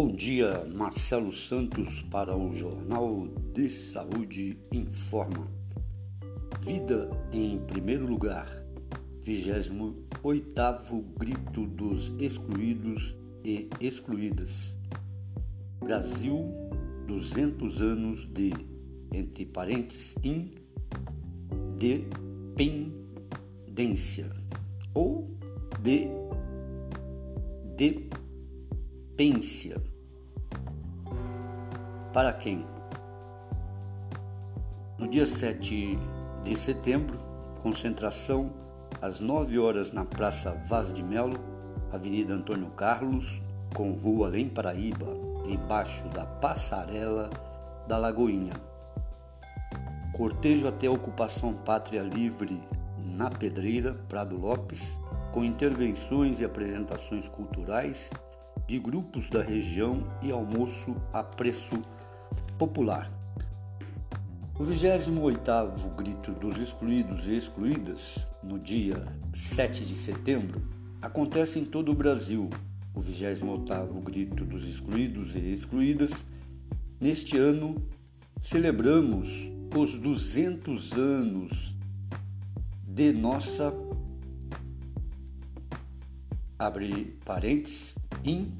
Bom dia, Marcelo Santos para o Jornal de Saúde Informa. Vida em primeiro lugar. 28º Grito dos Excluídos e Excluídas. Brasil, 200 anos de, entre parênteses, independência ou de dependência. Para quem? No dia 7 de setembro, concentração às 9 horas na Praça Vaz de Melo, Avenida Antônio Carlos, com Rua Além Paraíba, embaixo da passarela da Lagoinha. Cortejo até a ocupação Pátria Livre na Pedreira, Prado Lopes, com intervenções e apresentações culturais de grupos da região e almoço a preço popular. O 28º Grito dos Excluídos e Excluídas, no dia 7 de setembro, acontece em todo o Brasil. O 28º Grito dos Excluídos e Excluídas, neste ano, celebramos os 200 anos de nossa abre parênteses, in,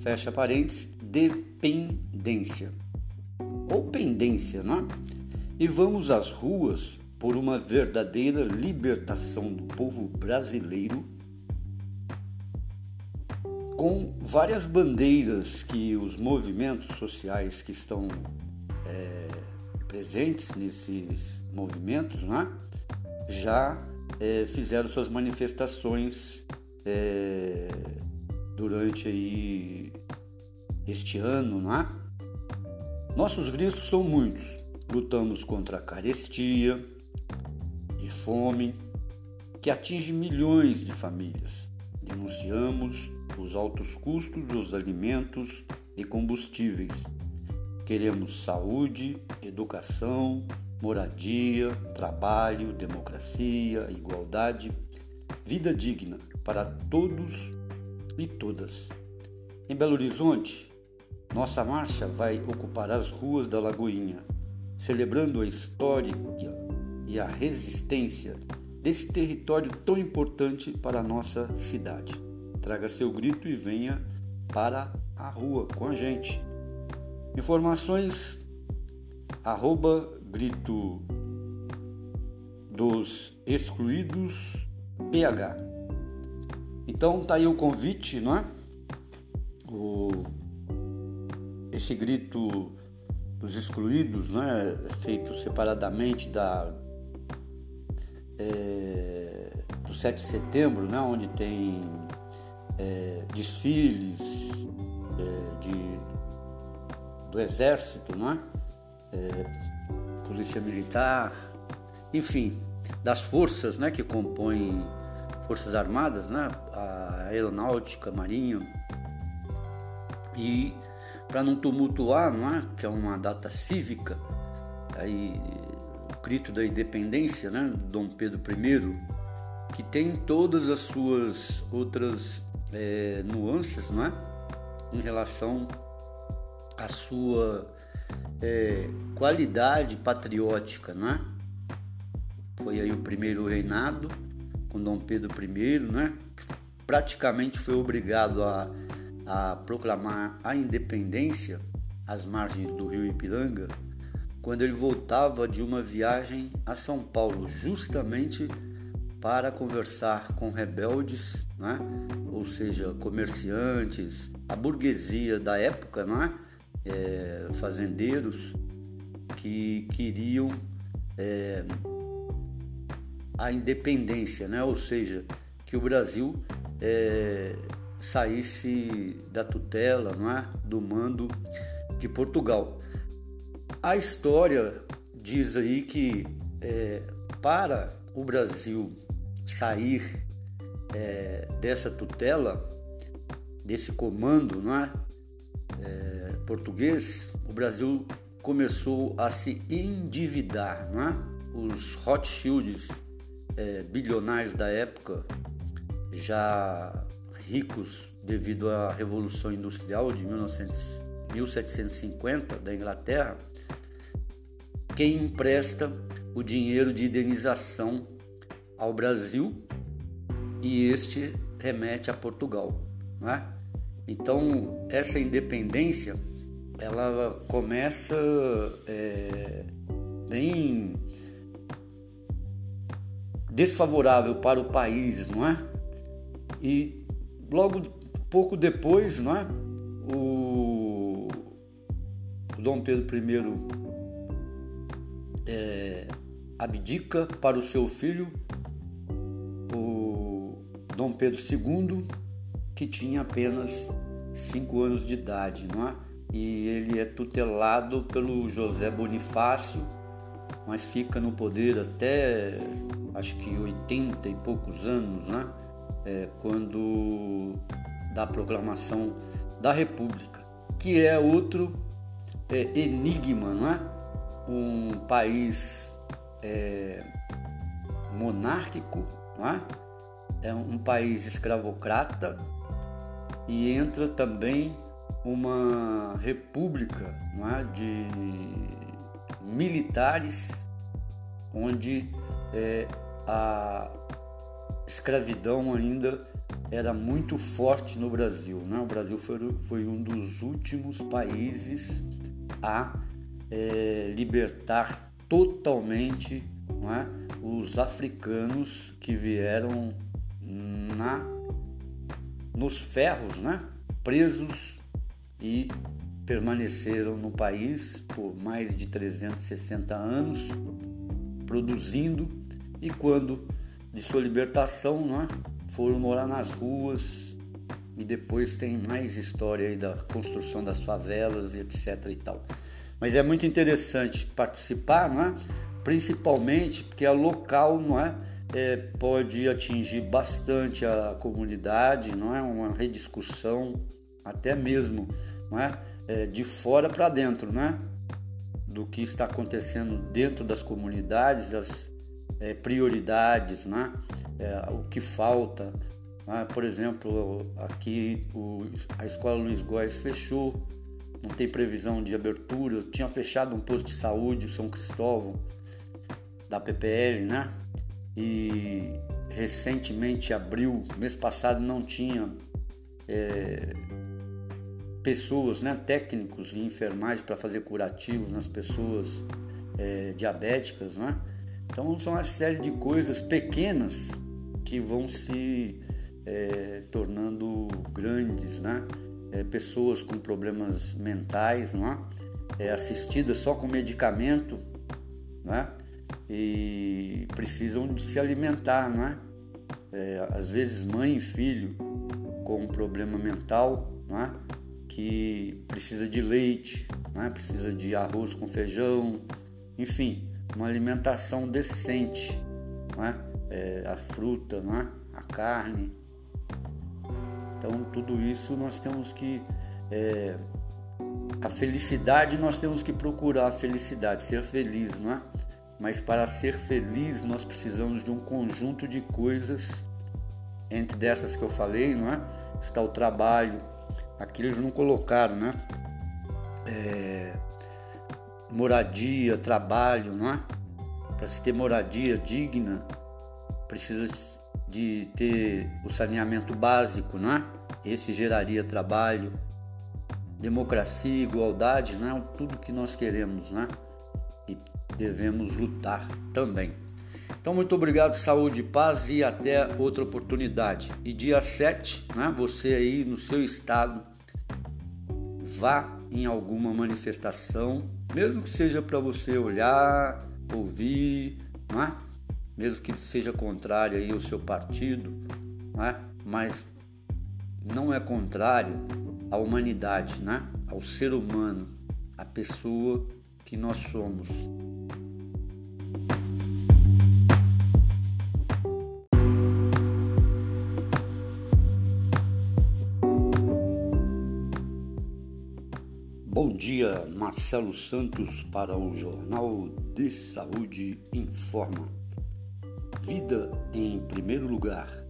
fecha parênteses, dependência ou pendência, não é? E vamos às ruas por uma verdadeira libertação do povo brasileiro com várias bandeiras que os movimentos sociais que estão é, presentes nesses movimentos né, já é, fizeram suas manifestações é, durante aí este ano, não é? Nossos gritos são muitos. Lutamos contra a carestia e fome que atinge milhões de famílias. Denunciamos os altos custos dos alimentos e combustíveis. Queremos saúde, educação, moradia, trabalho, democracia, igualdade, vida digna para todos e todas. Em Belo Horizonte, nossa marcha vai ocupar as ruas da Lagoinha, celebrando a história e a resistência desse território tão importante para a nossa cidade. Traga seu grito e venha para a rua com a gente. Informações arroba grito dos excluídos PH. Então tá aí o convite, não é? O, esse grito dos excluídos, né, feito separadamente da é, do 7 de setembro, né, onde tem é, desfiles é, de, do exército, não é? é polícia militar, enfim, das forças né, que compõem Forças Armadas, né, a Aeronáutica, Marinha. E para não tumultuar, não é? que é uma data cívica, aí, o grito da independência, né, Dom Pedro I, que tem todas as suas outras é, nuances não é? em relação à sua é, qualidade patriótica, não é? Foi aí o primeiro reinado com Dom Pedro I, né? praticamente foi obrigado a, a proclamar a independência às margens do rio Ipiranga, quando ele voltava de uma viagem a São Paulo, justamente para conversar com rebeldes, né? ou seja, comerciantes, a burguesia da época, né? É, fazendeiros que queriam é, a independência, né? ou seja, que o Brasil é, saísse da tutela, não é? do mando de Portugal. A história diz aí que é, para o Brasil sair é, dessa tutela, desse comando não é? é? português, o Brasil começou a se endividar. Não é? Os Rothschilds é, bilionários da época já ricos devido à Revolução Industrial de 1900, 1750 da Inglaterra, quem empresta o dinheiro de indenização ao Brasil e este remete a Portugal. É? Então, essa independência ela começa é, bem desfavorável para o país, não é? E logo pouco depois, não é? O, o Dom Pedro I é, abdica para o seu filho, o Dom Pedro II, que tinha apenas cinco anos de idade, não é? E ele é tutelado pelo José Bonifácio, mas fica no poder até acho que 80 e poucos anos, né? É, quando da proclamação da República, que é outro é, enigma, não é? Um país é, monárquico, não é? É um país escravocrata e entra também uma república não é? de militares onde é, a escravidão ainda era muito forte no Brasil. Né? O Brasil foi, foi um dos últimos países a é, libertar totalmente é? os africanos que vieram na, nos ferros, né? presos e permaneceram no país por mais de 360 anos, produzindo, e quando de sua libertação, né, foram morar nas ruas e depois tem mais história aí da construção das favelas e etc e tal. Mas é muito interessante participar, não é? Principalmente porque é local, não é? é pode atingir bastante a comunidade, não é? Uma rediscussão, até mesmo, não é? é de fora para dentro, né? Do que está acontecendo dentro das comunidades, as é, prioridades, né? É, o que falta. Né? Por exemplo, aqui o, a escola Luiz Góes fechou, não tem previsão de abertura. Tinha fechado um posto de saúde, São Cristóvão, da PPL, né? E recentemente abriu, mês passado não tinha é, pessoas, né, técnicos de enfermagem para fazer curativos nas pessoas é, diabéticas, né? Então são uma série de coisas pequenas que vão se é, tornando grandes, né? É, pessoas com problemas mentais, não é? assistidas só com medicamento, né? E precisam de se alimentar, não é? às vezes mãe e filho com um problema mental, não é? que precisa de leite, né? precisa de arroz com feijão, enfim, uma alimentação decente, né? É, a fruta, né? a carne. Então tudo isso nós temos que é, a felicidade nós temos que procurar a felicidade, ser feliz, não é? Mas para ser feliz nós precisamos de um conjunto de coisas entre dessas que eu falei, não é? Está o trabalho, aqui eles não colocaram, né? É, moradia, trabalho, não é? Para se ter moradia digna, precisa de ter o saneamento básico, não é? Esse geraria trabalho, democracia, igualdade, não é? Tudo que nós queremos, né? E devemos lutar também. Então, muito obrigado, saúde paz e até outra oportunidade. E dia 7, né, você aí no seu estado, vá em alguma manifestação, mesmo que seja para você olhar, ouvir, não é? mesmo que seja contrário aí ao seu partido, não é? mas não é contrário à humanidade, né? ao ser humano, à pessoa que nós somos. Bom dia, Marcelo Santos para o Jornal de Saúde Informa. Vida em primeiro lugar,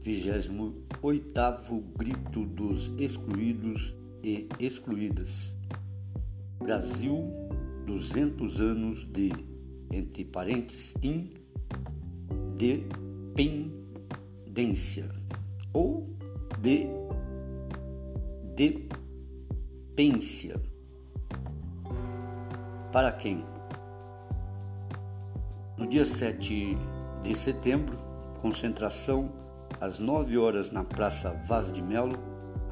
28 oitavo grito dos excluídos e excluídas. Brasil, 200 anos de, entre parênteses, independência ou de depência. Para quem? No dia 7 de setembro, concentração às 9 horas na Praça Vaz de Melo,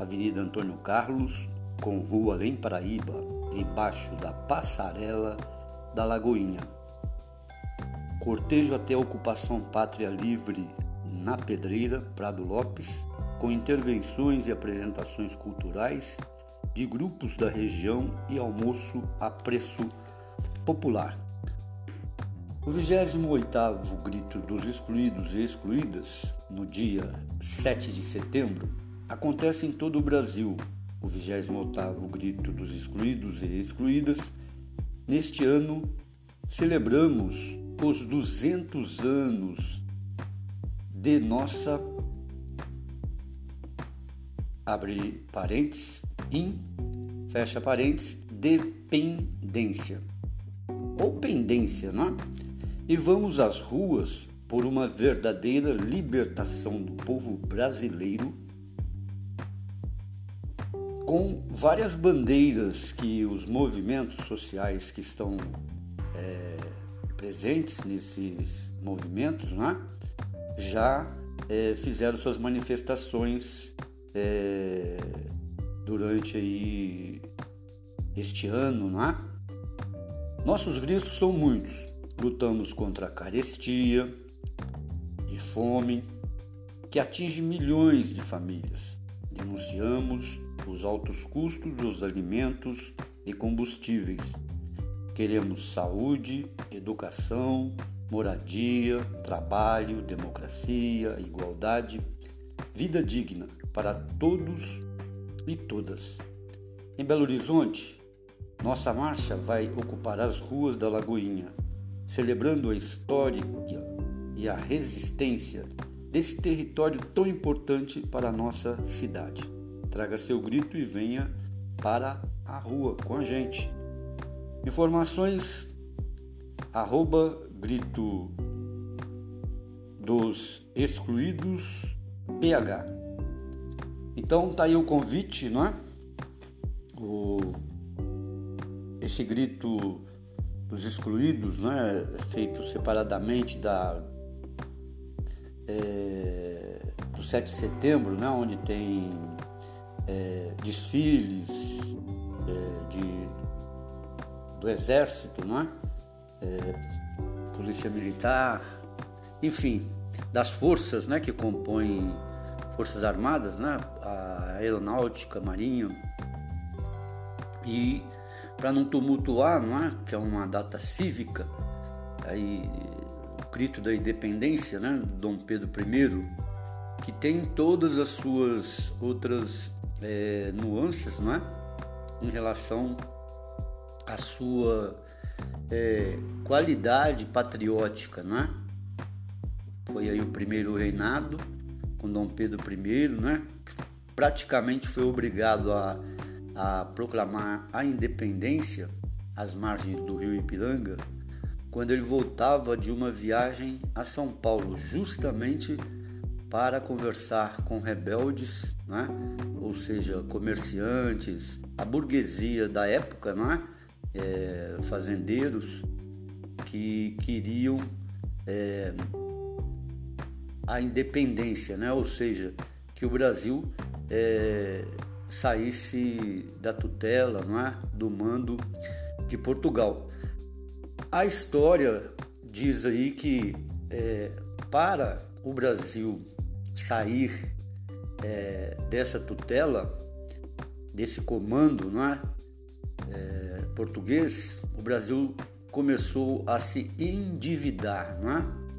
Avenida Antônio Carlos, com Rua Além Paraíba, embaixo da passarela da Lagoinha. Cortejo até a ocupação Pátria Livre na Pedreira, Prado Lopes, com intervenções e apresentações culturais de grupos da região e almoço a preço popular. O 28º Grito dos Excluídos e Excluídas, no dia 7 de setembro, acontece em todo o Brasil. O 28º Grito dos Excluídos e Excluídas, neste ano, celebramos os 200 anos de nossa abre parênteses, in, fecha parênteses, dependência ou pendência, não é? E vamos às ruas por uma verdadeira libertação do povo brasileiro com várias bandeiras que os movimentos sociais que estão é, presentes nesses movimentos né, já é, fizeram suas manifestações é, durante aí este ano, né? Nossos gritos são muitos. Lutamos contra a carestia e fome que atinge milhões de famílias. Denunciamos os altos custos dos alimentos e combustíveis. Queremos saúde, educação, moradia, trabalho, democracia, igualdade, vida digna para todos e todas. Em Belo Horizonte, nossa marcha vai ocupar as ruas da Lagoinha, celebrando a história e a resistência desse território tão importante para a nossa cidade. Traga seu grito e venha para a rua com a gente. Informações arroba grito dos excluídos BH. Então tá aí o convite, não é? O, esse grito dos excluídos, né, feito separadamente da é, do 7 de setembro, né, onde tem é, desfiles é, de, do exército, não é? é? polícia militar, enfim, das forças, né, que compõem forças armadas, né, a aeronáutica, marinho e para não tumultuar, não é? Que é uma data cívica, aí o grito da independência, né, Dom Pedro I, que tem todas as suas outras é, nuances, não é? Em relação à sua é, qualidade patriótica, não é? Foi aí o primeiro reinado com Dom Pedro I, né? Praticamente foi obrigado a a proclamar a independência às margens do rio Ipiranga, quando ele voltava de uma viagem a São Paulo, justamente para conversar com rebeldes, né? ou seja, comerciantes, a burguesia da época, né? É, fazendeiros que queriam é, a independência, né? ou seja, que o Brasil é, saísse da tutela, é? do mando de Portugal. A história diz aí que é, para o Brasil sair é, dessa tutela, desse comando é? é? português, o Brasil começou a se endividar.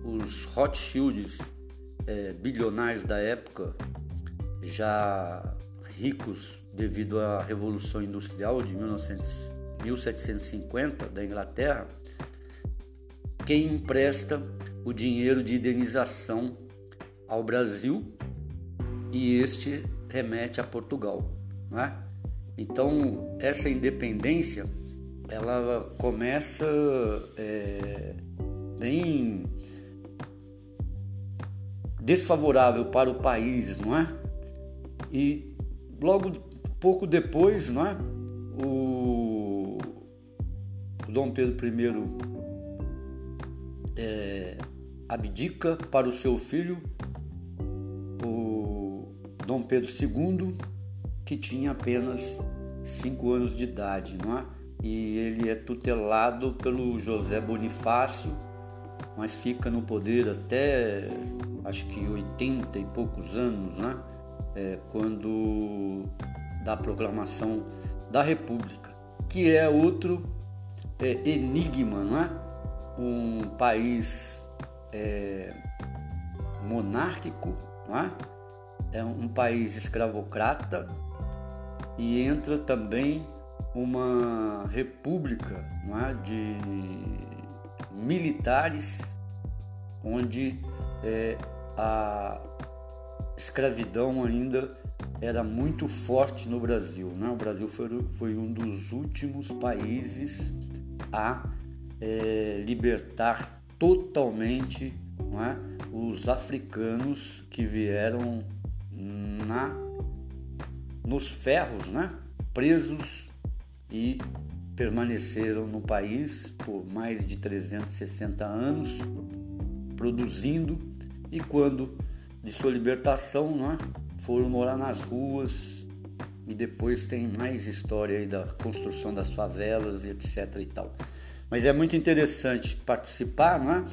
Os Rothschilds, é, bilionários da época, já ricos devido à Revolução Industrial de 1900, 1750 da Inglaterra, quem empresta o dinheiro de indenização ao Brasil e este remete a Portugal, não é? Então essa independência ela começa é, bem desfavorável para o país, não é? E logo pouco depois, não é? O, Dom Pedro I é, abdica para o seu filho, o Dom Pedro II, que tinha apenas cinco anos de idade, não é? E ele é tutelado pelo José Bonifácio, mas fica no poder até acho que 80 e poucos anos, né? É, quando da proclamação da República, que é outro é, enigma, é? Um país é, monárquico, não é? É um país escravocrata e entra também uma república, não é? De militares, onde é, a escravidão ainda era muito forte no Brasil. Né? O Brasil foi, foi um dos últimos países a é, libertar totalmente é? os africanos que vieram na, nos ferros, né? presos e permaneceram no país por mais de 360 anos, produzindo e quando de sua libertação, né, foram morar nas ruas e depois tem mais história aí da construção das favelas e etc e tal. Mas é muito interessante participar, não é?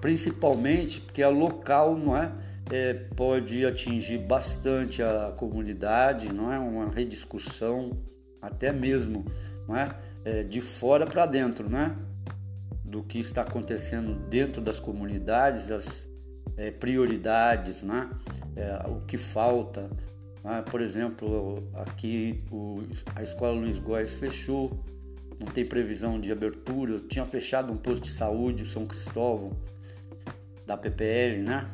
principalmente porque a local não é? é pode atingir bastante a comunidade, não é uma rediscussão até mesmo, não é, é de fora para dentro, né? Do que está acontecendo dentro das comunidades, as é, prioridades, né? É, o que falta. Né? Por exemplo, aqui o, a escola Luiz Góes fechou, não tem previsão de abertura. Eu tinha fechado um posto de saúde, São Cristóvão, da PPL, né?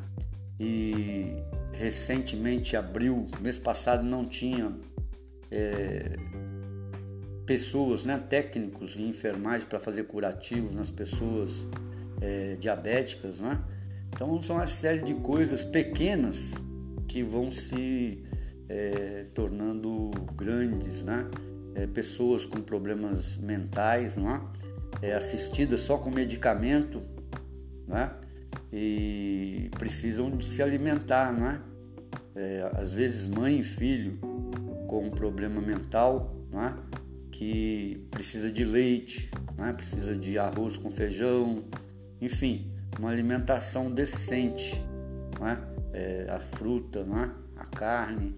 E recentemente abriu, mês passado não tinha é, pessoas, né, técnicos de enfermagem para fazer curativos nas pessoas é, diabéticas, né? Então são uma série de coisas pequenas que vão se é, tornando grandes, né? É, pessoas com problemas mentais, não é? é? assistidas só com medicamento, né? E precisam se alimentar, não é? às vezes mãe e filho com um problema mental, não é? Que precisa de leite, não é? Precisa de arroz com feijão, enfim, uma alimentação decente, não é? A fruta, não é? a carne.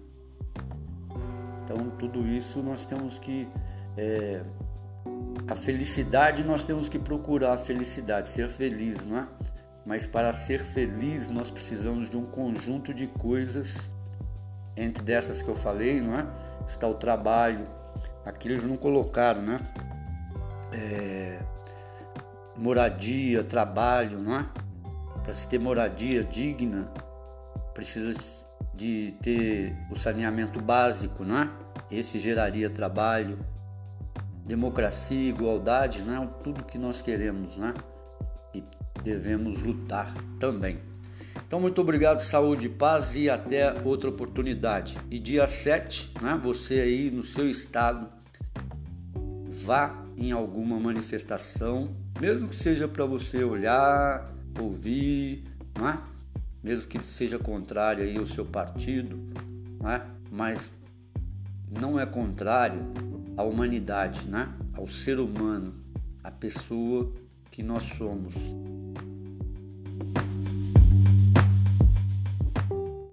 Então tudo isso nós temos que é, a felicidade nós temos que procurar a felicidade, ser feliz, não é? Mas para ser feliz nós precisamos de um conjunto de coisas entre dessas que eu falei, não é? Está o trabalho, aqui eles não colocaram, né? É, moradia, trabalho, não é? Para se ter moradia digna, precisa de ter o saneamento básico, não é? Esse geraria trabalho, democracia, igualdade, não é? Tudo que nós queremos, né? E devemos lutar também. Então, muito obrigado, saúde paz e até outra oportunidade. E dia 7, né, você aí no seu estado, vá em alguma manifestação mesmo que seja para você olhar, ouvir, não é? mesmo que seja contrário aí ao seu partido, não é? mas não é contrário à humanidade, né? ao ser humano, à pessoa que nós somos.